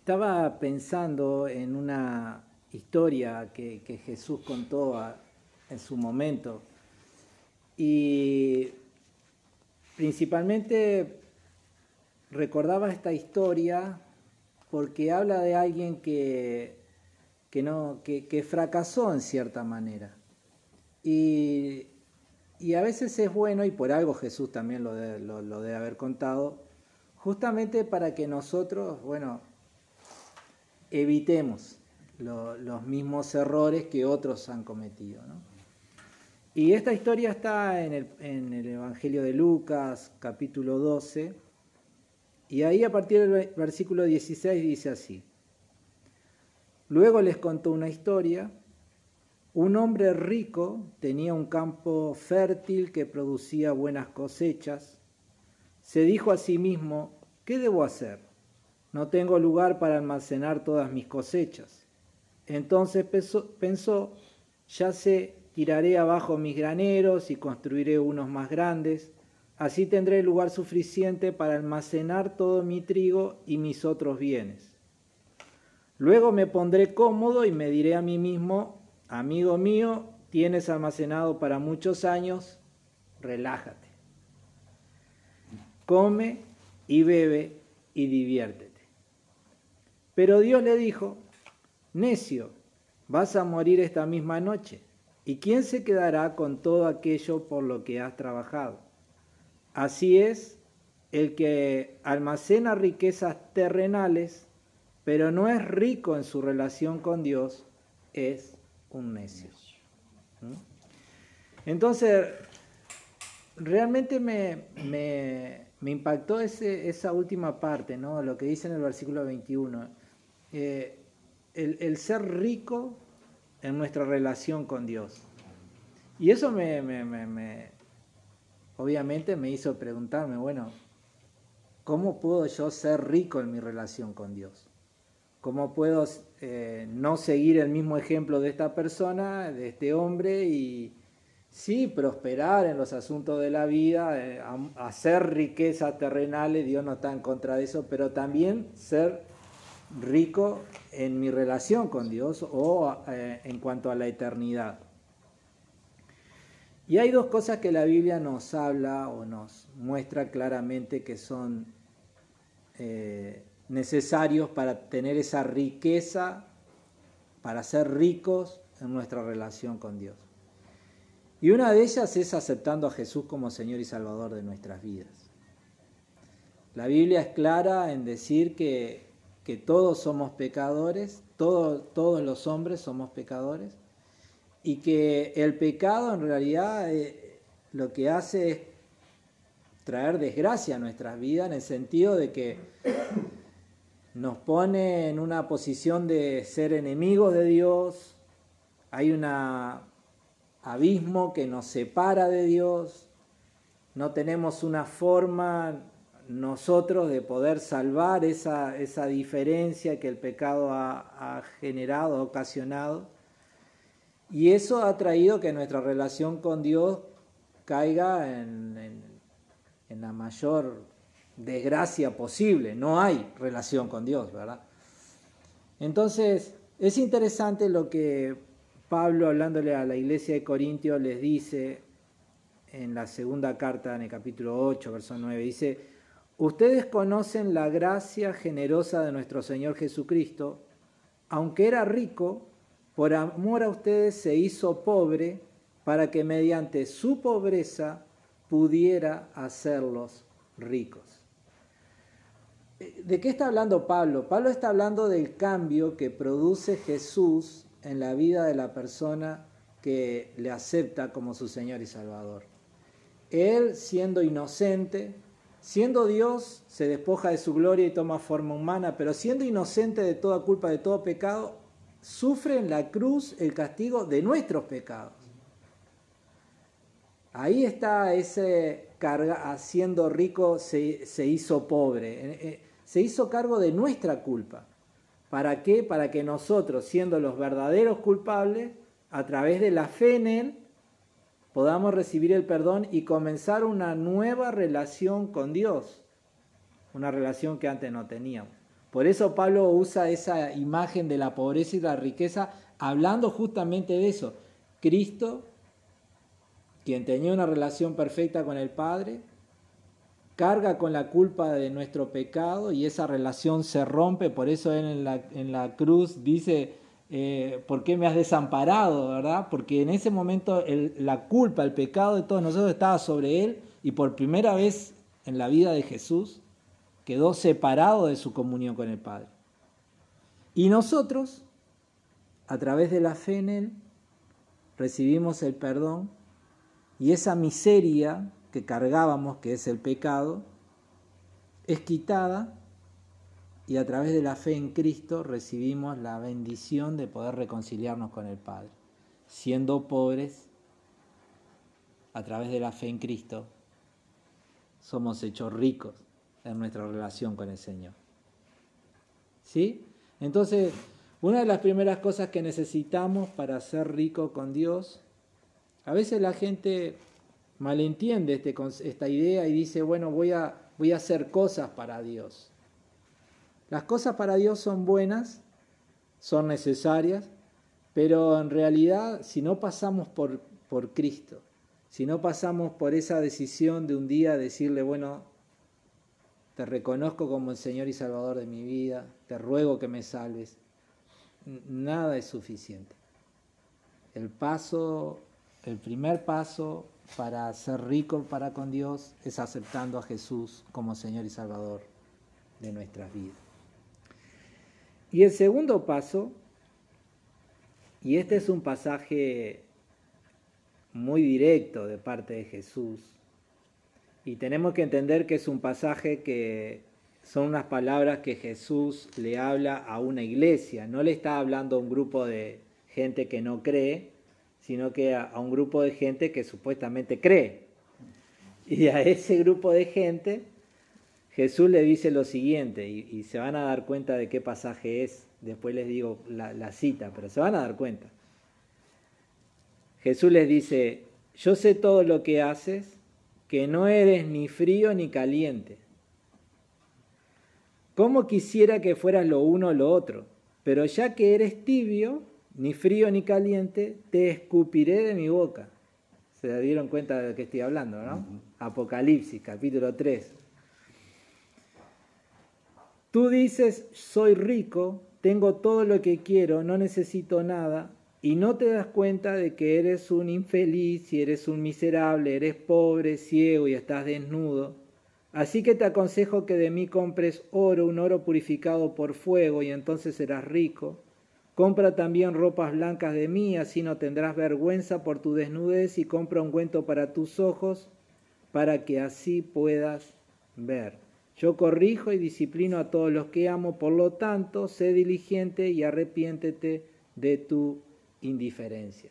Estaba pensando en una historia que, Jesús contó en su momento y principalmente recordaba esta historia porque habla de alguien que, que, no, que, fracasó en cierta manera. Y, a veces es bueno, y por algo Jesús también lo, lo, debe haber contado, justamente para que nosotros, bueno, evitemos los mismos errores que otros han cometido. Y esta historia está en el, en el Evangelio de Lucas, capítulo 12, y ahí a partir del versículo 16 dice así. Luego les contó una historia. Un hombre rico tenía un campo fértil que producía buenas cosechas. Se dijo a sí mismo, ¿qué debo hacer? No tengo lugar para almacenar todas mis cosechas. Entonces pensó, ya sé, tiraré abajo mis graneros y construiré unos más grandes Así tendré lugar suficiente para almacenar todo mi trigo y mis otros bienes. Luego me pondré cómodo y me diré a mí mismo, amigo mío, tienes almacenado para muchos años, relájate. Come y bebe y diviértete. Pero Dios le dijo, necio, vas a morir esta misma noche. ¿Y quién se quedará con todo aquello por lo que has trabajado? Así es, el que almacena riquezas terrenales, pero no es rico en su relación con Dios, es un necio. ¿Mm? Entonces, realmente me, impactó esa última parte, ¿no? lo que dice en el versículo 21. Eh, el, el, ser rico en nuestra relación con Dios. Y eso me, obviamente me hizo preguntarme, bueno, ¿cómo puedo yo ser rico en mi relación con Dios? ¿Cómo puedo eh, no seguir el mismo ejemplo de esta persona, de este hombre, y sí prosperar en los asuntos de la vida, eh, hacer riquezas terrenales, Dios no está en contra de eso, pero también ser rico en mi relación con Dios o eh, en cuanto a la eternidad? Y hay dos cosas que la Biblia nos habla o nos muestra claramente que son eh, necesarios para tener esa riqueza, para ser ricos en nuestra relación con Dios. Y una de ellas es aceptando a Jesús como Señor y Salvador de nuestras vidas. La Biblia es clara en decir que, todos somos pecadores, todos los hombres somos pecadores, y que el pecado en realidad eh, lo que hace es traer desgracia a nuestras vidas en el sentido de que nos pone en una posición de ser enemigos de Dios, hay un abismo que nos separa de Dios, no tenemos una forma nosotros de poder salvar esa, esa diferencia que el pecado ha, generado, ha ocasionado. Y eso ha traído que nuestra relación con Dios caiga en, la mayor desgracia posible. No hay relación con Dios, ¿verdad? Entonces, es interesante lo que Pablo, hablándole a la iglesia de Corintios, les dice en la segunda carta, en el capítulo 8, verso 9. Dice, ustedes conocen la gracia generosa de nuestro Señor Jesucristo, aunque era rico, por amor a ustedes se hizo pobre para que mediante su pobreza pudiera hacerlos ricos. ¿De qué está hablando Pablo? Pablo está hablando del cambio que produce Jesús en la vida de la persona que le acepta como su Señor y Salvador. Él, siendo inocente, siendo Dios, se despoja de su gloria y toma forma humana, pero siendo inocente de toda culpa, de todo pecado, sufre en la cruz el castigo de nuestros pecados. Ahí está ese carga, haciendo rico se, se hizo pobre, eh, eh, se hizo cargo de nuestra culpa. ¿Para qué? Para que nosotros, siendo los verdaderos culpables, a través de la fe en Él, podamos recibir el perdón y comenzar una nueva relación con Dios, una relación que antes no teníamos. Por eso Pablo usa esa imagen de la pobreza y la riqueza hablando justamente de eso. Cristo, quien tenía una relación perfecta con el Padre, carga con la culpa de nuestro pecado y esa relación se rompe, por eso él en la, en la cruz dice, eh, ¿por qué me has desamparado? ¿verdad? Porque en ese momento la culpa, el pecado de todos nosotros estaba sobre él y por primera vez en la vida de Jesús quedó separado de su comunión con el Padre. Y nosotros, a través de la fe en Él, recibimos el perdón y esa miseria que cargábamos, que es el pecado, es quitada y a través de la fe en Cristo recibimos la bendición de poder reconciliarnos con el Padre. Siendo pobres, a través de la fe en Cristo, somos hechos ricos en nuestra relación con el Señor. ¿Sí? Entonces, una de las primeras cosas que necesitamos para ser rico con Dios, a veces la gente malentiende este, esta idea y dice, bueno, voy a, voy a hacer cosas para Dios. Las cosas para Dios son buenas, son necesarias, pero en realidad si no pasamos por, por Cristo, si no pasamos por esa decisión de un día decirle, bueno, te reconozco como el Señor y Salvador de mi vida, te ruego que me salves, nada es suficiente. El paso, el primer paso para ser rico para con Dios es aceptando a Jesús como Señor y Salvador de nuestras vidas. Y el segundo paso, y este es un pasaje muy directo de parte de Jesús, y tenemos que entender que es un pasaje que son unas palabras que Jesús le habla a una iglesia, no le está hablando a un grupo de gente que no cree, sino que a, un grupo de gente que supuestamente cree. Y a ese grupo de gente Jesús le dice lo siguiente, y, se van a dar cuenta de qué pasaje es, después les digo la, la cita, pero se van a dar cuenta. Jesús les dice, yo sé todo lo que haces, que no eres ni frío ni caliente. ¿Cómo quisiera que fueras lo uno o lo otro? Pero ya que eres tibio, ni frío ni caliente, te escupiré de mi boca. Se dieron cuenta de lo que estoy hablando, ¿no? Apocalipsis, capítulo 3. Tú dices, soy rico, tengo todo lo que quiero, no necesito nada, y no te das cuenta de que eres un infeliz y eres un miserable, eres pobre, ciego y estás desnudo. Así que te aconsejo que de mí compres oro, un oro purificado por fuego, y entonces serás rico Compra también ropas blancas de mí, así no tendrás vergüenza por tu desnudez, y compra ungüento para tus ojos, para que así puedas ver. Yo corrijo y disciplino a todos los que amo, por lo tanto, sé diligente y arrepiéntete de tu indiferencia.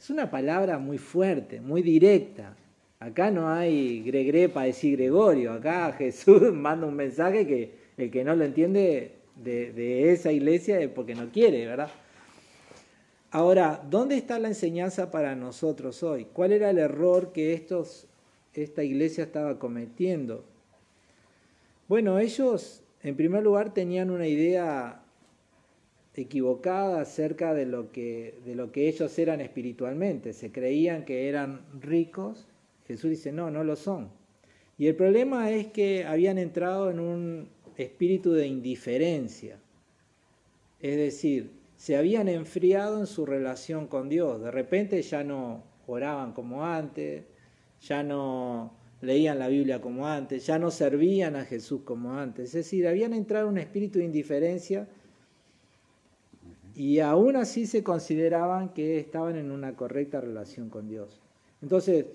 Es una palabra muy fuerte, muy directa. Acá no hay gregre para decir Gregorio, acá Jesús manda un mensaje que el que no lo entiende de, esa iglesia es porque no quiere, ¿verdad? Ahora, ¿dónde está la enseñanza para nosotros hoy? ¿Cuál era el error que esta iglesia estaba cometiendo? Bueno, ellos, en primer lugar, tenían una idea equivocada acerca de lo que, de lo que ellos eran espiritualmente. Se creían que eran ricos. Jesús dice, no, no lo son. Y el problema es que habían entrado en un espíritu de indiferencia. Es decir, se habían enfriado en su relación con Dios. De repente ya no oraban como antes, ya no leían la Biblia como antes, ya no servían a Jesús como antes. Es decir, habían entrado en un espíritu de indiferencia y aún así se consideraban que estaban en una correcta relación con Dios. Entonces,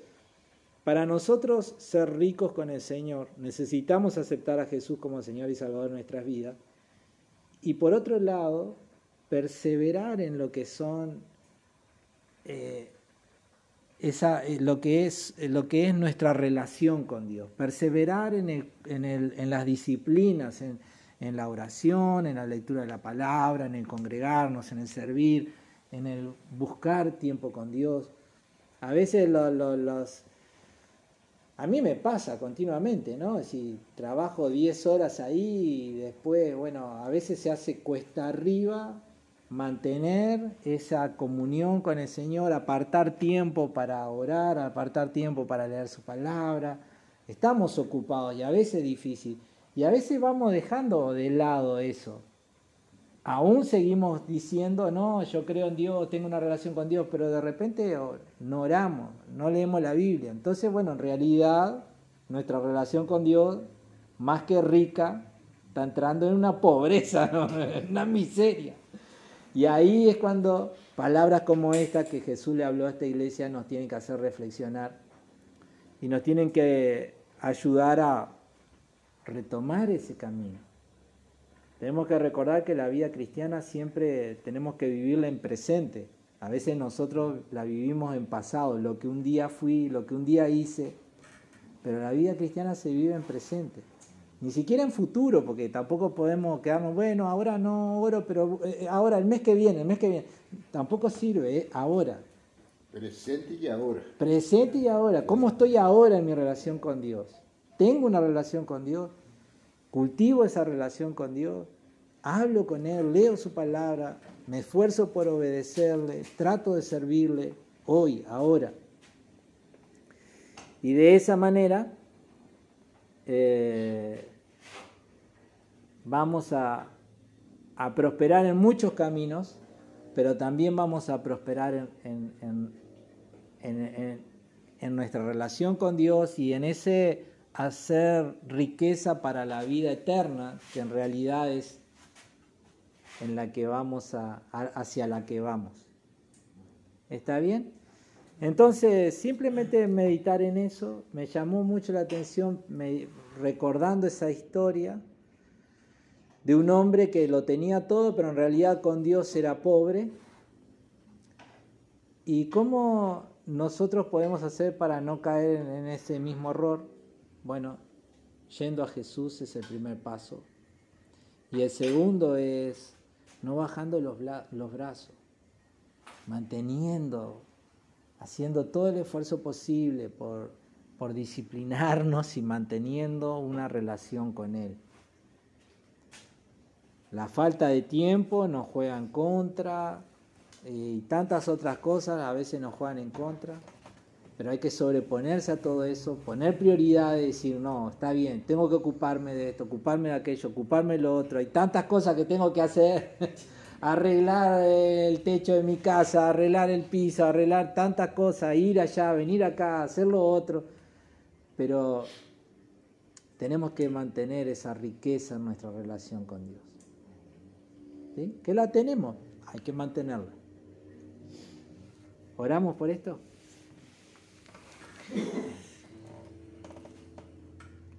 para nosotros ser ricos con el Señor, necesitamos aceptar a Jesús como Señor y Salvador de nuestras vidas. Y por otro lado, perseverar en lo que son eh, esa, eh, lo, que es, lo que es nuestra relación con Dios. Perseverar en, en las disciplinas, en, en, la oración, en la lectura de la palabra, en el congregarnos, en el servir, en el buscar tiempo con Dios. A veces los a mí me pasa continuamente, ¿no? Si trabajo 10 horas ahí y después, bueno, a veces se hace cuesta arriba mantener esa comunión con el Señor, apartar tiempo para orar, apartar tiempo para leer su palabra. Estamos ocupados y a veces es difícil. Y a veces vamos dejando de lado eso. Aún seguimos diciendo, no, yo creo en Dios, tengo una relación con Dios, pero de repente no oramos, no leemos la Biblia. Entonces, bueno, en realidad nuestra relación con Dios, más que rica, está entrando en una pobreza, en una miseria. Y ahí es cuando palabras como esta que Jesús le habló a esta iglesia nos tienen que hacer reflexionar y nos tienen que ayudar a retomar ese camino. Tenemos que recordar que la vida cristiana siempre tenemos que vivirla en presente. A veces nosotros la vivimos en pasado, lo que un día fui, lo que un día hice, pero la vida cristiana se vive en presente. Ni siquiera en futuro, porque tampoco podemos quedarnos, bueno, ahora no oro, pero eh, ahora, el mes que viene, el mes que viene. Tampoco sirve, ¿eh? ahora. Presente y ahora. Presente y ahora. ¿Cómo estoy ahora en mi relación con Dios? ¿Tengo una relación con Dios? ¿Cultivo esa relación con Dios? ¿Hablo con Él? ¿Leo su palabra? ¿Me esfuerzo por obedecerle? ¿Trato de servirle hoy, ahora? Y de esa manera eh, vamos a, prosperar en muchos caminos, pero también vamos a prosperar en, nuestra relación con Dios y en ese hacer riqueza para la vida eterna, que en realidad es en la que vamos a, hacia la que vamos. ¿Está bien? Entonces, simplemente meditar en eso me llamó mucho la atención recordando esa historia de un hombre que lo tenía todo, pero en realidad con Dios era pobre. ¿Y cómo nosotros podemos hacer para no caer en ese mismo error? Bueno, yendo a Jesús es el primer paso. Y el segundo es no bajando los, los brazos, manteniendo, haciendo todo el esfuerzo posible por, por disciplinarnos y manteniendo una relación con Él. La falta de tiempo nos juega en contra eh, y tantas otras cosas a veces nos juegan en contra, pero hay que sobreponerse a todo eso, poner prioridad y decir, no, está bien, tengo que ocuparme de esto, ocuparme de aquello, ocuparme de lo otro, hay tantas cosas que tengo que hacer, arreglar el techo de mi casa, arreglar el piso, arreglar tantas cosas, ir allá, venir acá, hacer lo otro, pero tenemos que mantener esa riqueza en nuestra relación con Dios. ¿sí? que la tenemos, hay que mantenerla. ¿Oramos por esto?